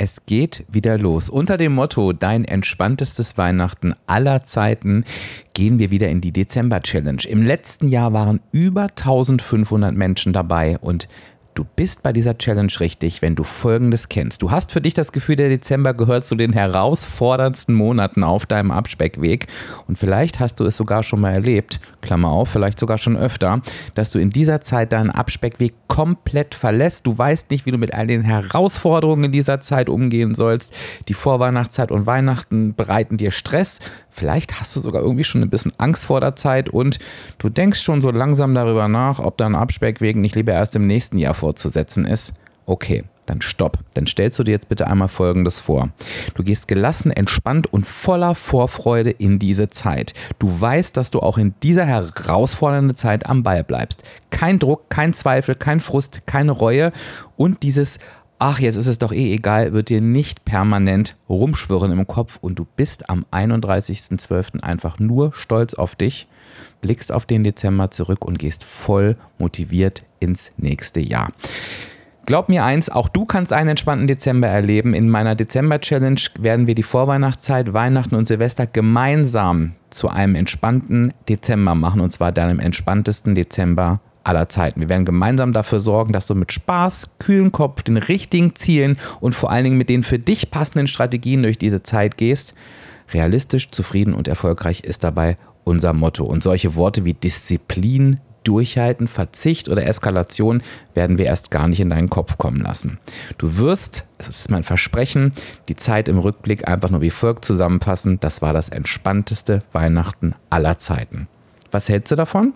Es geht wieder los. Unter dem Motto Dein entspanntestes Weihnachten aller Zeiten gehen wir wieder in die Dezember-Challenge. Im letzten Jahr waren über 1500 Menschen dabei und Du bist bei dieser Challenge richtig, wenn du Folgendes kennst. Du hast für dich das Gefühl, der Dezember gehört zu den herausforderndsten Monaten auf deinem Abspeckweg. Und vielleicht hast du es sogar schon mal erlebt, Klammer auf, vielleicht sogar schon öfter, dass du in dieser Zeit deinen Abspeckweg komplett verlässt. Du weißt nicht, wie du mit all den Herausforderungen in dieser Zeit umgehen sollst. Die Vorweihnachtszeit und Weihnachten bereiten dir Stress. Vielleicht hast du sogar irgendwie schon ein bisschen Angst vor der Zeit und du denkst schon so langsam darüber nach, ob dein Abspeckweg nicht lieber erst im nächsten Jahr fortzusetzen ist. Okay, dann stopp. Dann stellst du dir jetzt bitte einmal Folgendes vor. Du gehst gelassen, entspannt und voller Vorfreude in diese Zeit. Du weißt, dass du auch in dieser herausfordernden Zeit am Ball bleibst. Kein Druck, kein Zweifel, kein Frust, keine Reue und dieses ach, jetzt ist es doch eh egal, wird dir nicht permanent rumschwirren im Kopf und du bist am 31.12. einfach nur stolz auf dich, blickst auf den Dezember zurück und gehst voll motiviert ins nächste Jahr. Glaub mir eins, auch du kannst einen entspannten Dezember erleben. In meiner Dezember-Challenge werden wir die Vorweihnachtszeit, Weihnachten und Silvester gemeinsam zu einem entspannten Dezember machen und zwar deinem entspanntesten Dezember aller Zeiten. Wir werden gemeinsam dafür sorgen, dass du mit Spaß, kühlen Kopf, den richtigen Zielen und vor allen Dingen mit den für dich passenden Strategien durch diese Zeit gehst. Realistisch, zufrieden und erfolgreich ist dabei unser Motto. Und solche Worte wie Disziplin, Durchhalten, Verzicht oder Eskalation werden wir erst gar nicht in deinen Kopf kommen lassen. Du wirst, das ist mein Versprechen, die Zeit im Rückblick einfach nur wie folgt zusammenfassen. Das war das entspannteste Weihnachten aller Zeiten. Was hältst du davon?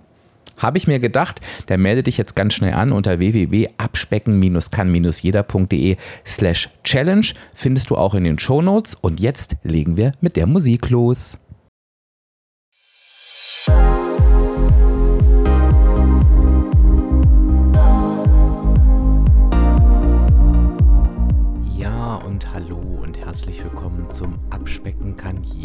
Habe ich mir gedacht, der melde dich jetzt ganz schnell an unter www.abspecken-kann-jeder.de slash challenge. Findest du auch in den Shownotes. Und jetzt legen wir mit der Musik los.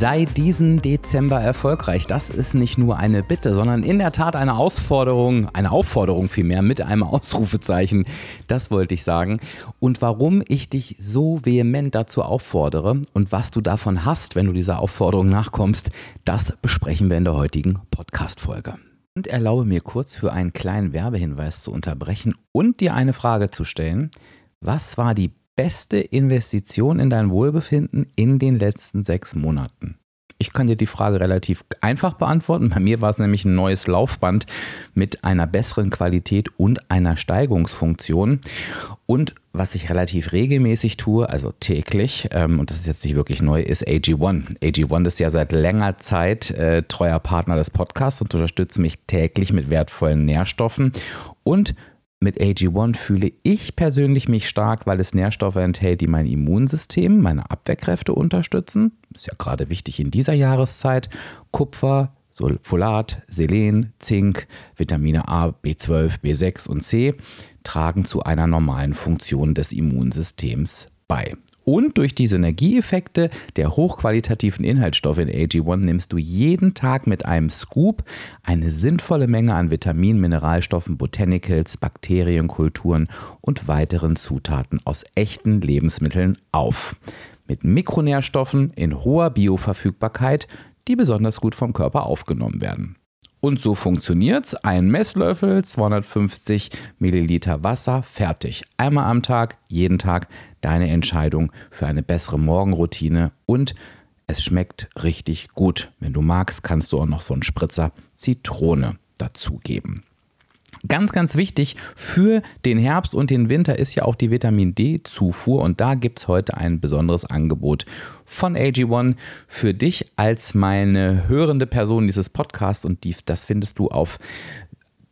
Sei diesen Dezember erfolgreich. Das ist nicht nur eine Bitte, sondern in der Tat eine Herausforderung, eine Aufforderung vielmehr mit einem Ausrufezeichen. Das wollte ich sagen. Und warum ich dich so vehement dazu auffordere und was du davon hast, wenn du dieser Aufforderung nachkommst, das besprechen wir in der heutigen Podcast-Folge. Und erlaube mir kurz für einen kleinen Werbehinweis zu unterbrechen und dir eine Frage zu stellen. Was war die beste Investition in dein Wohlbefinden in den letzten sechs Monaten? Ich kann dir die Frage relativ einfach beantworten. Bei mir war es nämlich ein neues Laufband mit einer besseren Qualität und einer Steigungsfunktion. Und was ich relativ regelmäßig tue, also täglich, ähm, und das ist jetzt nicht wirklich neu, ist AG1. AG1 ist ja seit längerer Zeit äh, treuer Partner des Podcasts und unterstützt mich täglich mit wertvollen Nährstoffen und mit AG1 fühle ich persönlich mich stark, weil es Nährstoffe enthält, die mein Immunsystem, meine Abwehrkräfte unterstützen. Ist ja gerade wichtig in dieser Jahreszeit. Kupfer, Folat, Selen, Zink, Vitamine A, B12, B6 und C tragen zu einer normalen Funktion des Immunsystems bei. Und durch die Synergieeffekte der hochqualitativen Inhaltsstoffe in AG1 nimmst du jeden Tag mit einem Scoop eine sinnvolle Menge an Vitaminen, Mineralstoffen, Botanicals, Bakterienkulturen und weiteren Zutaten aus echten Lebensmitteln auf. Mit Mikronährstoffen in hoher Bioverfügbarkeit, die besonders gut vom Körper aufgenommen werden. Und so funktioniert's. Ein Messlöffel, 250 Milliliter Wasser, fertig. Einmal am Tag, jeden Tag deine Entscheidung für eine bessere Morgenroutine und es schmeckt richtig gut. Wenn du magst, kannst du auch noch so einen Spritzer Zitrone dazugeben. Ganz, ganz wichtig für den Herbst und den Winter ist ja auch die Vitamin D-Zufuhr und da gibt es heute ein besonderes Angebot von AG1 für dich als meine hörende Person dieses Podcasts und die, das findest du auf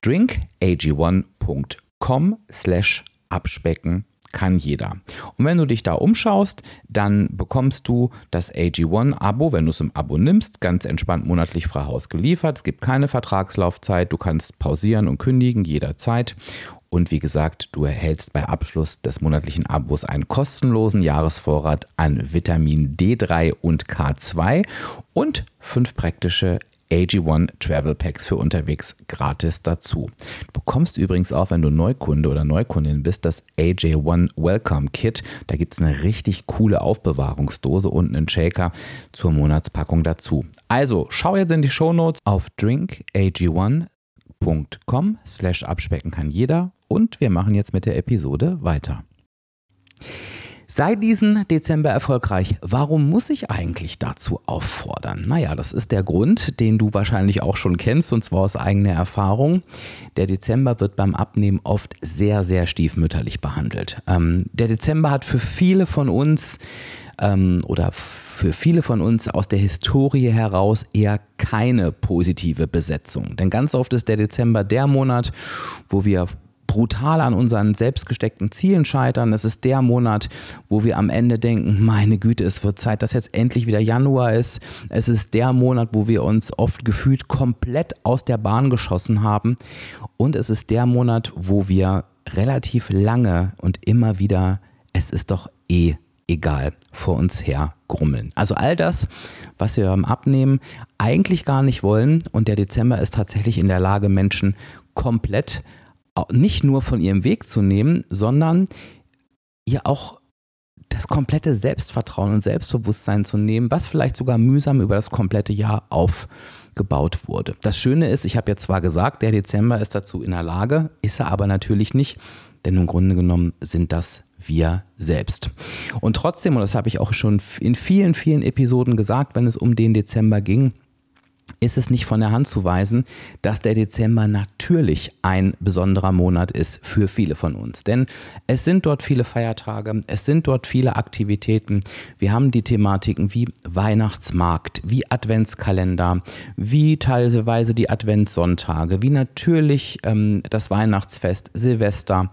drinkag1.com slash abspecken kann jeder. Und wenn du dich da umschaust, dann bekommst du das AG1-Abo, wenn du es im Abo nimmst, ganz entspannt monatlich frei Haus geliefert. Es gibt keine Vertragslaufzeit, du kannst pausieren und kündigen jederzeit. Und wie gesagt, du erhältst bei Abschluss des monatlichen Abos einen kostenlosen Jahresvorrat an Vitamin D3 und K2 und fünf praktische AG1 Travel Packs für unterwegs gratis dazu. Du bekommst übrigens auch, wenn du Neukunde oder Neukundin bist, das AJ1 Welcome Kit. Da gibt es eine richtig coole Aufbewahrungsdose und einen Shaker zur Monatspackung dazu. Also schau jetzt in die Shownotes auf drinkag1.com slash abspecken kann jeder und wir machen jetzt mit der Episode weiter. Sei diesen Dezember erfolgreich. Warum muss ich eigentlich dazu auffordern? Naja, das ist der Grund, den du wahrscheinlich auch schon kennst, und zwar aus eigener Erfahrung. Der Dezember wird beim Abnehmen oft sehr, sehr stiefmütterlich behandelt. Ähm, der Dezember hat für viele von uns ähm, oder für viele von uns aus der Historie heraus eher keine positive Besetzung. Denn ganz oft ist der Dezember der Monat, wo wir brutal an unseren selbst gesteckten Zielen scheitern. Es ist der Monat, wo wir am Ende denken, meine Güte, es wird Zeit, dass jetzt endlich wieder Januar ist. Es ist der Monat, wo wir uns oft gefühlt komplett aus der Bahn geschossen haben. Und es ist der Monat, wo wir relativ lange und immer wieder, es ist doch eh egal, vor uns her grummeln. Also all das, was wir beim Abnehmen eigentlich gar nicht wollen. Und der Dezember ist tatsächlich in der Lage, Menschen komplett nicht nur von ihrem Weg zu nehmen, sondern ihr auch das komplette Selbstvertrauen und Selbstbewusstsein zu nehmen, was vielleicht sogar mühsam über das komplette Jahr aufgebaut wurde. Das Schöne ist, ich habe ja zwar gesagt, der Dezember ist dazu in der Lage, ist er aber natürlich nicht, denn im Grunde genommen sind das wir selbst. Und trotzdem, und das habe ich auch schon in vielen, vielen Episoden gesagt, wenn es um den Dezember ging, ist es nicht von der Hand zu weisen, dass der Dezember natürlich ein besonderer Monat ist für viele von uns. Denn es sind dort viele Feiertage, es sind dort viele Aktivitäten. Wir haben die Thematiken wie Weihnachtsmarkt, wie Adventskalender, wie teilweise die Adventssonntage, wie natürlich ähm, das Weihnachtsfest, Silvester,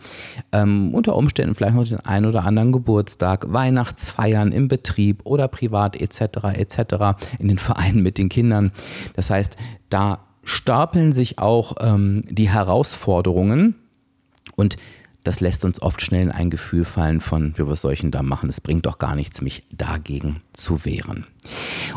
ähm, unter Umständen vielleicht noch den einen oder anderen Geburtstag, Weihnachtsfeiern im Betrieb oder privat etc. etc. in den Vereinen mit den Kindern. Das heißt, da stapeln sich auch ähm, die Herausforderungen und das lässt uns oft schnell in ein Gefühl fallen von, wir was soll ich denn da machen? Es bringt doch gar nichts, mich dagegen zu wehren.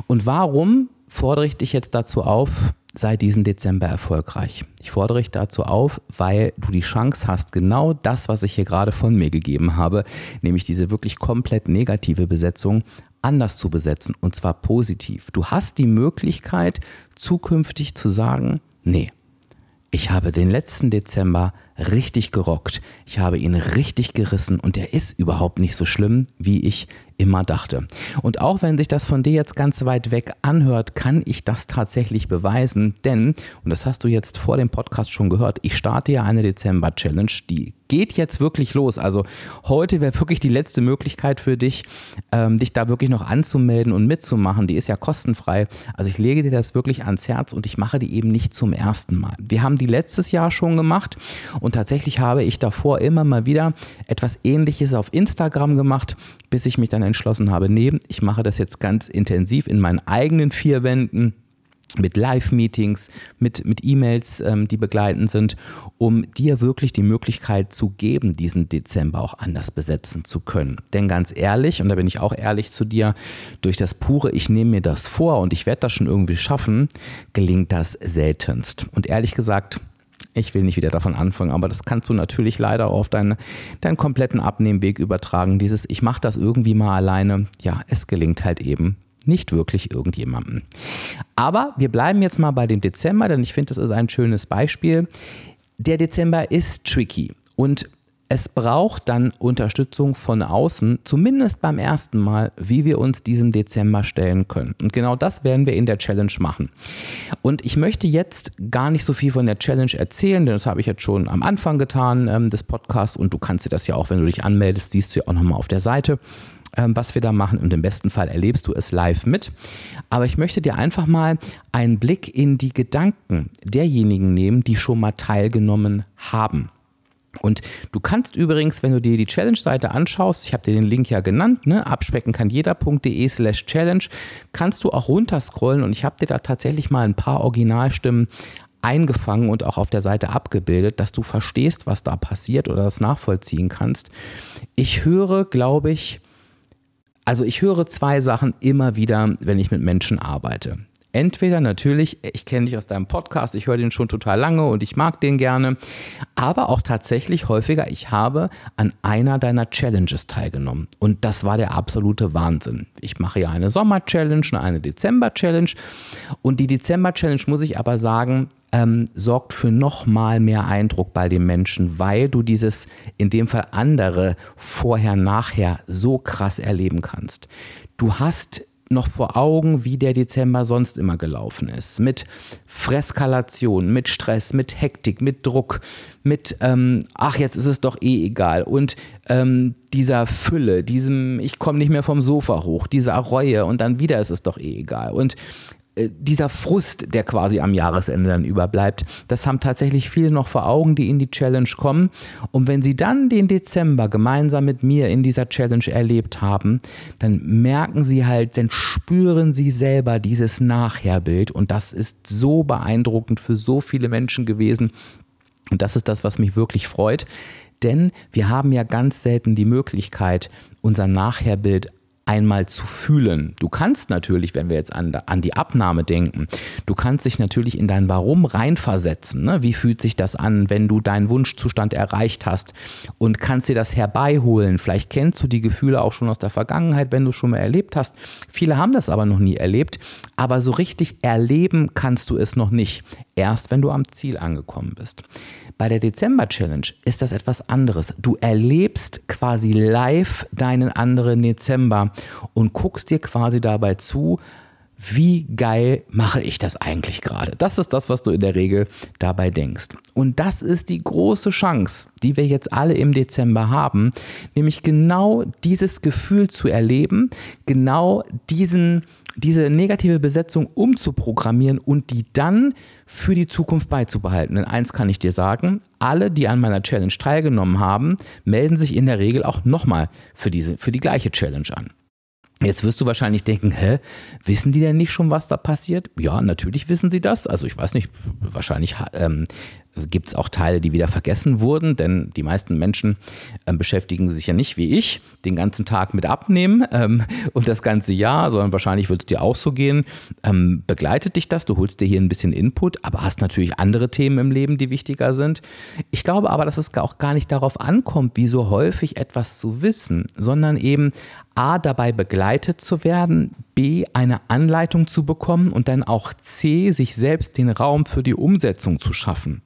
Und warum fordere ich dich jetzt dazu auf, sei diesen Dezember erfolgreich. Ich fordere dich dazu auf, weil du die Chance hast, genau das, was ich hier gerade von mir gegeben habe, nämlich diese wirklich komplett negative Besetzung, anders zu besetzen und zwar positiv. Du hast die Möglichkeit, zukünftig zu sagen, nee, ich habe den letzten Dezember richtig gerockt. Ich habe ihn richtig gerissen und er ist überhaupt nicht so schlimm, wie ich immer dachte. Und auch wenn sich das von dir jetzt ganz weit weg anhört, kann ich das tatsächlich beweisen, denn, und das hast du jetzt vor dem Podcast schon gehört, ich starte ja eine Dezember-Challenge, die geht jetzt wirklich los. Also heute wäre wirklich die letzte Möglichkeit für dich, ähm, dich da wirklich noch anzumelden und mitzumachen. Die ist ja kostenfrei. Also ich lege dir das wirklich ans Herz und ich mache die eben nicht zum ersten Mal. Wir haben die letztes Jahr schon gemacht und tatsächlich habe ich davor immer mal wieder etwas Ähnliches auf Instagram gemacht, bis ich mich dann entschlossen habe, nee, ich mache das jetzt ganz intensiv in meinen eigenen vier Wänden mit Live-Meetings, mit, mit E-Mails, ähm, die begleitend sind, um dir wirklich die Möglichkeit zu geben, diesen Dezember auch anders besetzen zu können. Denn ganz ehrlich, und da bin ich auch ehrlich zu dir, durch das pure, ich nehme mir das vor und ich werde das schon irgendwie schaffen, gelingt das seltenst. Und ehrlich gesagt, ich will nicht wieder davon anfangen, aber das kannst du natürlich leider auf deinen, deinen kompletten Abnehmweg übertragen. Dieses, ich mache das irgendwie mal alleine, ja, es gelingt halt eben nicht wirklich irgendjemandem. Aber wir bleiben jetzt mal bei dem Dezember, denn ich finde, das ist ein schönes Beispiel. Der Dezember ist tricky und es braucht dann Unterstützung von außen, zumindest beim ersten Mal, wie wir uns diesem Dezember stellen können. Und genau das werden wir in der Challenge machen. Und ich möchte jetzt gar nicht so viel von der Challenge erzählen, denn das habe ich jetzt schon am Anfang getan ähm, des Podcasts und du kannst dir das ja auch, wenn du dich anmeldest, siehst du ja auch nochmal auf der Seite ähm, was wir da machen und im besten Fall erlebst du es live mit. Aber ich möchte dir einfach mal einen Blick in die Gedanken derjenigen nehmen, die schon mal teilgenommen haben. Und du kannst übrigens, wenn du dir die Challenge-Seite anschaust, ich habe dir den Link ja genannt, ne, abspeckenkannjeder.de slash challenge, kannst du auch runterscrollen und ich habe dir da tatsächlich mal ein paar Originalstimmen eingefangen und auch auf der Seite abgebildet, dass du verstehst, was da passiert oder das nachvollziehen kannst. Ich höre, glaube ich, also ich höre zwei Sachen immer wieder, wenn ich mit Menschen arbeite. Entweder natürlich, ich kenne dich aus deinem Podcast, ich höre den schon total lange und ich mag den gerne, aber auch tatsächlich häufiger, ich habe an einer deiner Challenges teilgenommen und das war der absolute Wahnsinn. Ich mache ja eine Sommer-Challenge, eine Dezember-Challenge und die Dezember-Challenge, muss ich aber sagen, ähm, sorgt für nochmal mehr Eindruck bei den Menschen, weil du dieses, in dem Fall andere, vorher, nachher so krass erleben kannst. Du hast noch vor Augen, wie der Dezember sonst immer gelaufen ist. Mit Freskalation, mit Stress, mit Hektik, mit Druck, mit, ähm, ach, jetzt ist es doch eh egal. Und ähm, dieser Fülle, diesem, ich komme nicht mehr vom Sofa hoch, dieser Reue und dann wieder ist es doch eh egal. Und dieser Frust, der quasi am Jahresende dann überbleibt, das haben tatsächlich viele noch vor Augen, die in die Challenge kommen. Und wenn sie dann den Dezember gemeinsam mit mir in dieser Challenge erlebt haben, dann merken sie halt, dann spüren sie selber dieses Nachherbild. Und das ist so beeindruckend für so viele Menschen gewesen. Und das ist das, was mich wirklich freut. Denn wir haben ja ganz selten die Möglichkeit, unser Nachherbild einmal zu fühlen. Du kannst natürlich, wenn wir jetzt an, an die Abnahme denken, du kannst dich natürlich in dein Warum reinversetzen. Ne? Wie fühlt sich das an, wenn du deinen Wunschzustand erreicht hast und kannst dir das herbeiholen. Vielleicht kennst du die Gefühle auch schon aus der Vergangenheit, wenn du schon mal erlebt hast. Viele haben das aber noch nie erlebt, aber so richtig erleben kannst du es noch nicht. Erst wenn du am Ziel angekommen bist. Bei der Dezember Challenge ist das etwas anderes. Du erlebst quasi live deinen anderen Dezember und guckst dir quasi dabei zu, wie geil mache ich das eigentlich gerade? Das ist das, was du in der Regel dabei denkst. Und das ist die große Chance, die wir jetzt alle im Dezember haben, nämlich genau dieses Gefühl zu erleben, genau diesen, diese negative Besetzung umzuprogrammieren und die dann für die Zukunft beizubehalten. Denn eins kann ich dir sagen, alle, die an meiner Challenge teilgenommen haben, melden sich in der Regel auch nochmal für, für die gleiche Challenge an. Jetzt wirst du wahrscheinlich denken, hä, wissen die denn nicht schon, was da passiert? Ja, natürlich wissen sie das. Also ich weiß nicht, wahrscheinlich ähm, gibt es auch Teile, die wieder vergessen wurden, denn die meisten Menschen äh, beschäftigen sich ja nicht wie ich den ganzen Tag mit Abnehmen ähm, und das ganze Jahr, sondern wahrscheinlich wird es dir auch so gehen. Ähm, begleitet dich das, du holst dir hier ein bisschen Input, aber hast natürlich andere Themen im Leben, die wichtiger sind. Ich glaube aber, dass es auch gar nicht darauf ankommt, wie so häufig etwas zu wissen, sondern eben A, dabei begleitet zu werden, B, eine Anleitung zu bekommen und dann auch C, sich selbst den Raum für die Umsetzung zu schaffen.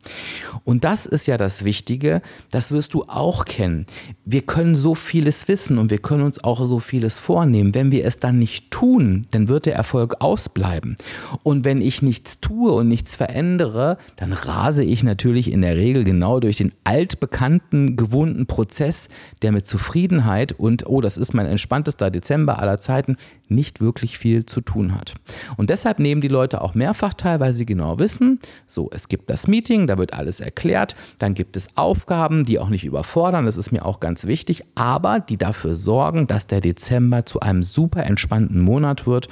Und das ist ja das Wichtige, das wirst du auch kennen. Wir können so vieles wissen und wir können uns auch so vieles vornehmen. Wenn wir es dann nicht tun, dann wird der Erfolg ausbleiben. Und wenn ich nichts tue und nichts verändere, dann rase ich natürlich in der Regel genau durch den altbekannten, gewohnten Prozess, der mit Zufriedenheit und, oh, das ist mein entspanntester Dezember aller Zeiten, nicht wirklich viel zu tun hat. Und deshalb nehmen die Leute auch mehrfach teil, weil sie genau wissen, so, es gibt das Meeting, da wird alles erklärt, dann gibt es Aufgaben, die auch nicht überfordern, das ist mir auch ganz wichtig, aber die dafür sorgen, dass der Dezember zu einem super entspannten Monat wird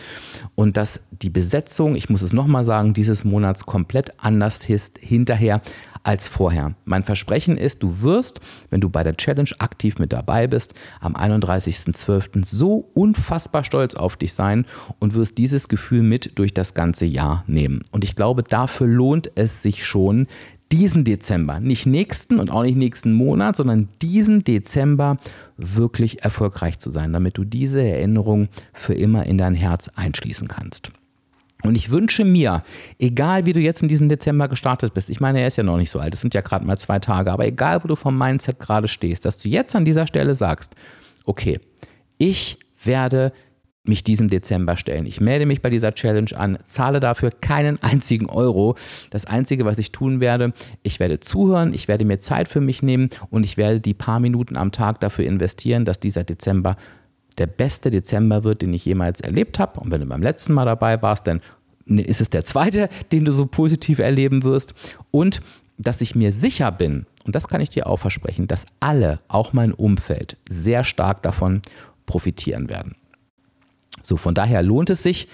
und dass die Besetzung, ich muss es nochmal sagen, dieses Monats komplett anders ist hinterher als vorher. Mein Versprechen ist, du wirst, wenn du bei der Challenge aktiv mit dabei bist, am 31.12. so unfassbar stolz auf dich sein und wirst dieses Gefühl mit durch das ganze Jahr nehmen. Und ich glaube, dafür lohnt es sich schon, diesen Dezember, nicht nächsten und auch nicht nächsten Monat, sondern diesen Dezember wirklich erfolgreich zu sein, damit du diese Erinnerung für immer in dein Herz einschließen kannst. Und ich wünsche mir, egal wie du jetzt in diesem Dezember gestartet bist, ich meine, er ist ja noch nicht so alt, es sind ja gerade mal zwei Tage, aber egal, wo du vom Mindset gerade stehst, dass du jetzt an dieser Stelle sagst, okay, ich werde mich diesem Dezember stellen. Ich melde mich bei dieser Challenge an, zahle dafür keinen einzigen Euro. Das Einzige, was ich tun werde, ich werde zuhören, ich werde mir Zeit für mich nehmen und ich werde die paar Minuten am Tag dafür investieren, dass dieser Dezember der beste Dezember wird, den ich jemals erlebt habe. Und wenn du beim letzten Mal dabei warst, dann ist es der zweite, den du so positiv erleben wirst. Und dass ich mir sicher bin, und das kann ich dir auch versprechen, dass alle, auch mein Umfeld, sehr stark davon profitieren werden. So, von daher lohnt es sich,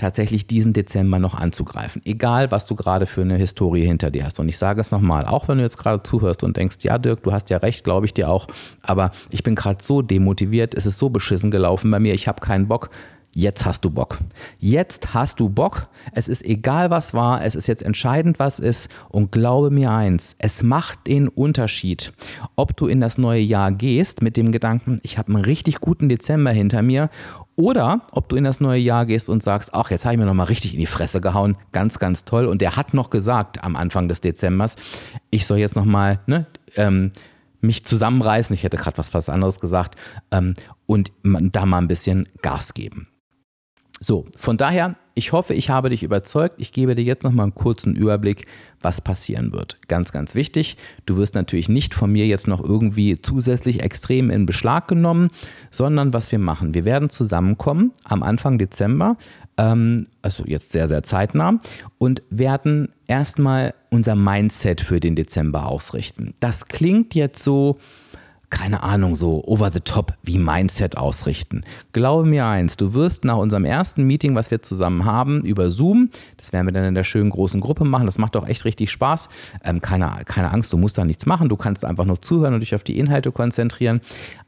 tatsächlich diesen Dezember noch anzugreifen. Egal, was du gerade für eine Historie hinter dir hast. Und ich sage es nochmal, auch wenn du jetzt gerade zuhörst und denkst, ja, Dirk, du hast ja recht, glaube ich dir auch, aber ich bin gerade so demotiviert, es ist so beschissen gelaufen bei mir, ich habe keinen Bock. Jetzt hast du Bock. Jetzt hast du Bock. Es ist egal, was war. Es ist jetzt entscheidend, was ist. Und glaube mir eins, es macht den Unterschied, ob du in das neue Jahr gehst mit dem Gedanken, ich habe einen richtig guten Dezember hinter mir oder ob du in das neue Jahr gehst und sagst, ach, jetzt habe ich mir nochmal richtig in die Fresse gehauen. Ganz, ganz toll. Und der hat noch gesagt am Anfang des Dezembers, ich soll jetzt nochmal ne, ähm, mich zusammenreißen. Ich hätte gerade was, was anderes gesagt. Ähm, und da mal ein bisschen Gas geben. So, von daher, ich hoffe, ich habe dich überzeugt. Ich gebe dir jetzt nochmal einen kurzen Überblick, was passieren wird. Ganz, ganz wichtig. Du wirst natürlich nicht von mir jetzt noch irgendwie zusätzlich extrem in Beschlag genommen, sondern was wir machen. Wir werden zusammenkommen am Anfang Dezember, ähm, also jetzt sehr, sehr zeitnah, und werden erstmal unser Mindset für den Dezember ausrichten. Das klingt jetzt so keine Ahnung, so over the top wie Mindset ausrichten. Glaube mir eins, du wirst nach unserem ersten Meeting, was wir zusammen haben, über Zoom, das werden wir dann in der schönen großen Gruppe machen, das macht auch echt richtig Spaß. Ähm, keine, keine Angst, du musst da nichts machen, du kannst einfach nur zuhören und dich auf die Inhalte konzentrieren.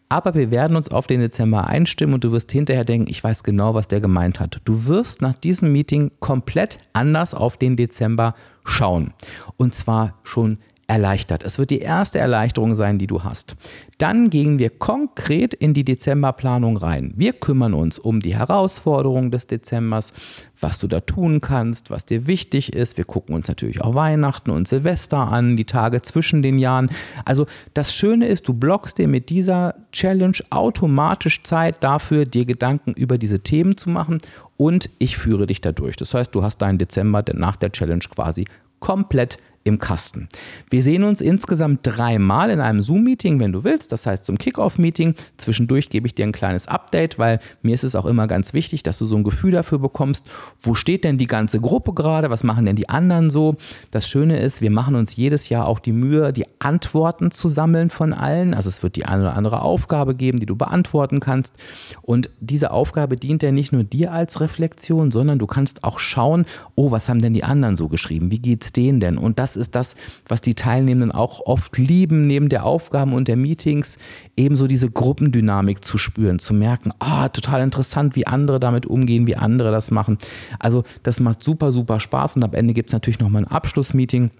Aber wir werden uns auf den Dezember einstimmen und du wirst hinterher denken, ich weiß genau, was der gemeint hat. Du wirst nach diesem Meeting komplett anders auf den Dezember schauen. Und zwar schon erleichtert. Es wird die erste Erleichterung sein, die du hast. Dann gehen wir konkret in die Dezemberplanung rein. Wir kümmern uns um die Herausforderungen des Dezembers, was du da tun kannst, was dir wichtig ist. Wir gucken uns natürlich auch Weihnachten und Silvester an, die Tage zwischen den Jahren. Also das Schöne ist, du blockst dir mit dieser Challenge automatisch Zeit dafür, dir Gedanken über diese Themen zu machen und ich führe dich dadurch. Das heißt, du hast deinen Dezember nach der Challenge quasi komplett im Kasten. Wir sehen uns insgesamt dreimal in einem Zoom-Meeting, wenn du willst, das heißt zum Kickoff-Meeting. Zwischendurch gebe ich dir ein kleines Update, weil mir ist es auch immer ganz wichtig, dass du so ein Gefühl dafür bekommst, wo steht denn die ganze Gruppe gerade, was machen denn die anderen so. Das Schöne ist, wir machen uns jedes Jahr auch die Mühe, die Antworten zu sammeln von allen. Also es wird die eine oder andere Aufgabe geben, die du beantworten kannst. Und diese Aufgabe dient ja nicht nur dir als Reflexion, sondern du kannst auch schauen, oh, was haben denn die anderen so geschrieben? Wie geht es denen denn? Und das das ist das, was die Teilnehmenden auch oft lieben, neben der Aufgaben und der Meetings, ebenso diese Gruppendynamik zu spüren, zu merken, ah, total interessant, wie andere damit umgehen, wie andere das machen. Also das macht super, super Spaß und am Ende gibt es natürlich nochmal ein Abschlussmeeting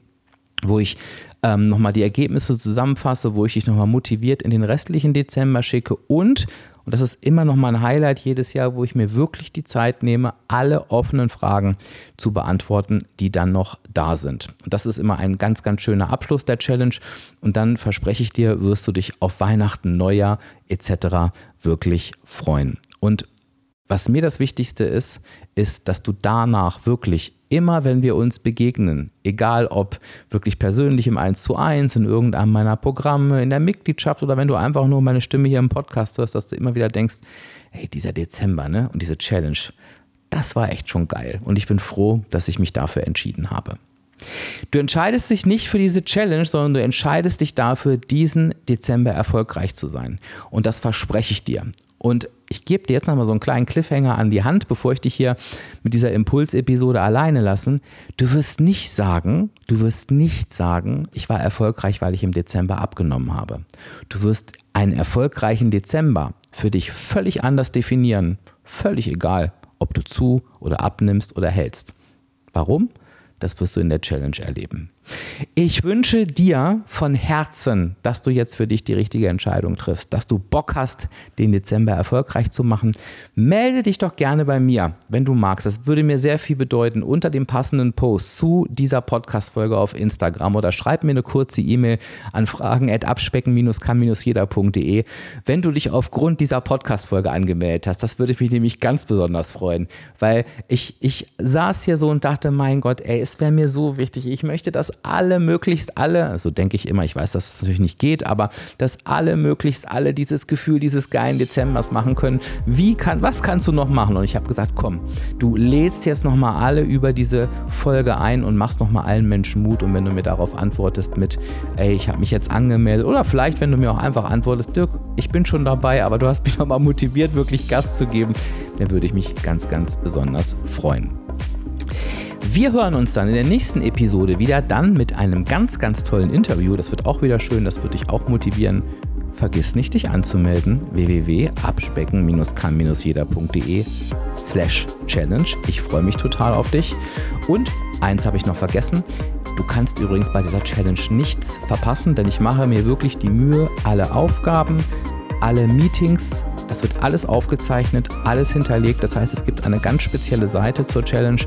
wo ich ähm, nochmal die Ergebnisse zusammenfasse, wo ich dich nochmal motiviert in den restlichen Dezember schicke und und das ist immer noch mal ein Highlight jedes Jahr, wo ich mir wirklich die Zeit nehme, alle offenen Fragen zu beantworten, die dann noch da sind. Und das ist immer ein ganz, ganz schöner Abschluss der Challenge. Und dann verspreche ich dir, wirst du dich auf Weihnachten, Neujahr etc. wirklich freuen. Und was mir das Wichtigste ist, ist, dass du danach wirklich immer, wenn wir uns begegnen, egal ob wirklich persönlich im 1 zu 1, in irgendeinem meiner Programme, in der Mitgliedschaft oder wenn du einfach nur meine Stimme hier im Podcast hörst, dass du immer wieder denkst, hey, dieser Dezember ne, und diese Challenge, das war echt schon geil. Und ich bin froh, dass ich mich dafür entschieden habe. Du entscheidest dich nicht für diese Challenge, sondern du entscheidest dich dafür, diesen Dezember erfolgreich zu sein. Und das verspreche ich dir. Und ich gebe dir jetzt nochmal so einen kleinen Cliffhanger an die Hand, bevor ich dich hier mit dieser Impulsepisode alleine lassen. Du wirst nicht sagen, du wirst nicht sagen, ich war erfolgreich, weil ich im Dezember abgenommen habe. Du wirst einen erfolgreichen Dezember für dich völlig anders definieren. Völlig egal, ob du zu oder abnimmst oder hältst. Warum? Das wirst du in der Challenge erleben. Ich wünsche dir von Herzen, dass du jetzt für dich die richtige Entscheidung triffst, dass du Bock hast, den Dezember erfolgreich zu machen. Melde dich doch gerne bei mir, wenn du magst. Das würde mir sehr viel bedeuten unter dem passenden Post zu dieser Podcast-Folge auf Instagram oder schreib mir eine kurze E-Mail an fragen.abspecken-kann-jeder.de, wenn du dich aufgrund dieser Podcast-Folge angemeldet hast. Das würde mich nämlich ganz besonders freuen, weil ich, ich saß hier so und dachte, mein Gott, ey, es das wäre mir so wichtig. Ich möchte, dass alle, möglichst alle, so also denke ich immer, ich weiß, dass es natürlich nicht geht, aber dass alle, möglichst alle dieses Gefühl dieses geilen Dezembers machen können. Wie kann, was kannst du noch machen? Und ich habe gesagt, komm, du lädst jetzt nochmal alle über diese Folge ein und machst nochmal allen Menschen Mut. Und wenn du mir darauf antwortest mit, ey, ich habe mich jetzt angemeldet, oder vielleicht, wenn du mir auch einfach antwortest, Dirk, ich bin schon dabei, aber du hast mich nochmal motiviert, wirklich Gas zu geben, dann würde ich mich ganz, ganz besonders freuen. Wir hören uns dann in der nächsten Episode wieder, dann mit einem ganz, ganz tollen Interview. Das wird auch wieder schön, das wird dich auch motivieren. Vergiss nicht, dich anzumelden. www.abspecken-kann-jeder.de slash challenge. Ich freue mich total auf dich. Und eins habe ich noch vergessen. Du kannst übrigens bei dieser Challenge nichts verpassen, denn ich mache mir wirklich die Mühe, alle Aufgaben, alle Meetings, das wird alles aufgezeichnet, alles hinterlegt. Das heißt, es gibt eine ganz spezielle Seite zur Challenge,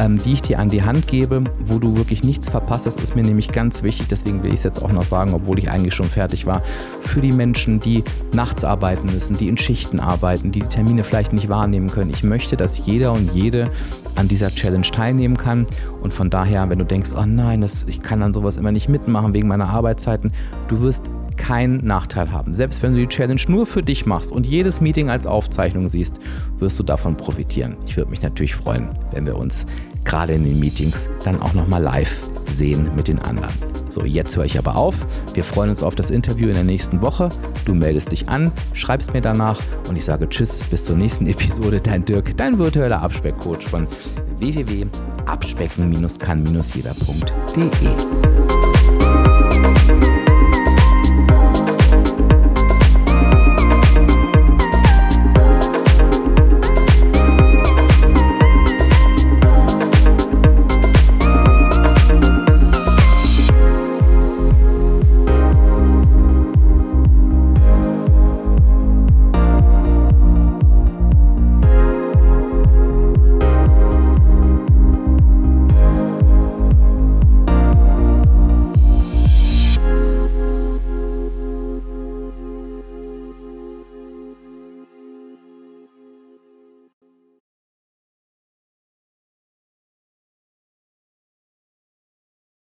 ähm, die ich dir an die Hand gebe, wo du wirklich nichts verpasst. Das ist mir nämlich ganz wichtig. Deswegen will ich es jetzt auch noch sagen, obwohl ich eigentlich schon fertig war. Für die Menschen, die nachts arbeiten müssen, die in Schichten arbeiten, die die Termine vielleicht nicht wahrnehmen können. Ich möchte, dass jeder und jede an dieser Challenge teilnehmen kann. Und von daher, wenn du denkst, oh nein, das, ich kann an sowas immer nicht mitmachen wegen meiner Arbeitszeiten, du wirst keinen Nachteil haben. Selbst wenn du die Challenge nur für dich machst und jedes Meeting als Aufzeichnung siehst, wirst du davon profitieren. Ich würde mich natürlich freuen, wenn wir uns gerade in den Meetings dann auch nochmal live sehen mit den anderen. So, jetzt höre ich aber auf. Wir freuen uns auf das Interview in der nächsten Woche. Du meldest dich an, schreibst mir danach und ich sage Tschüss, bis zur nächsten Episode. Dein Dirk, dein virtueller Abspeckcoach von www.abspecken-kann-jeder.de.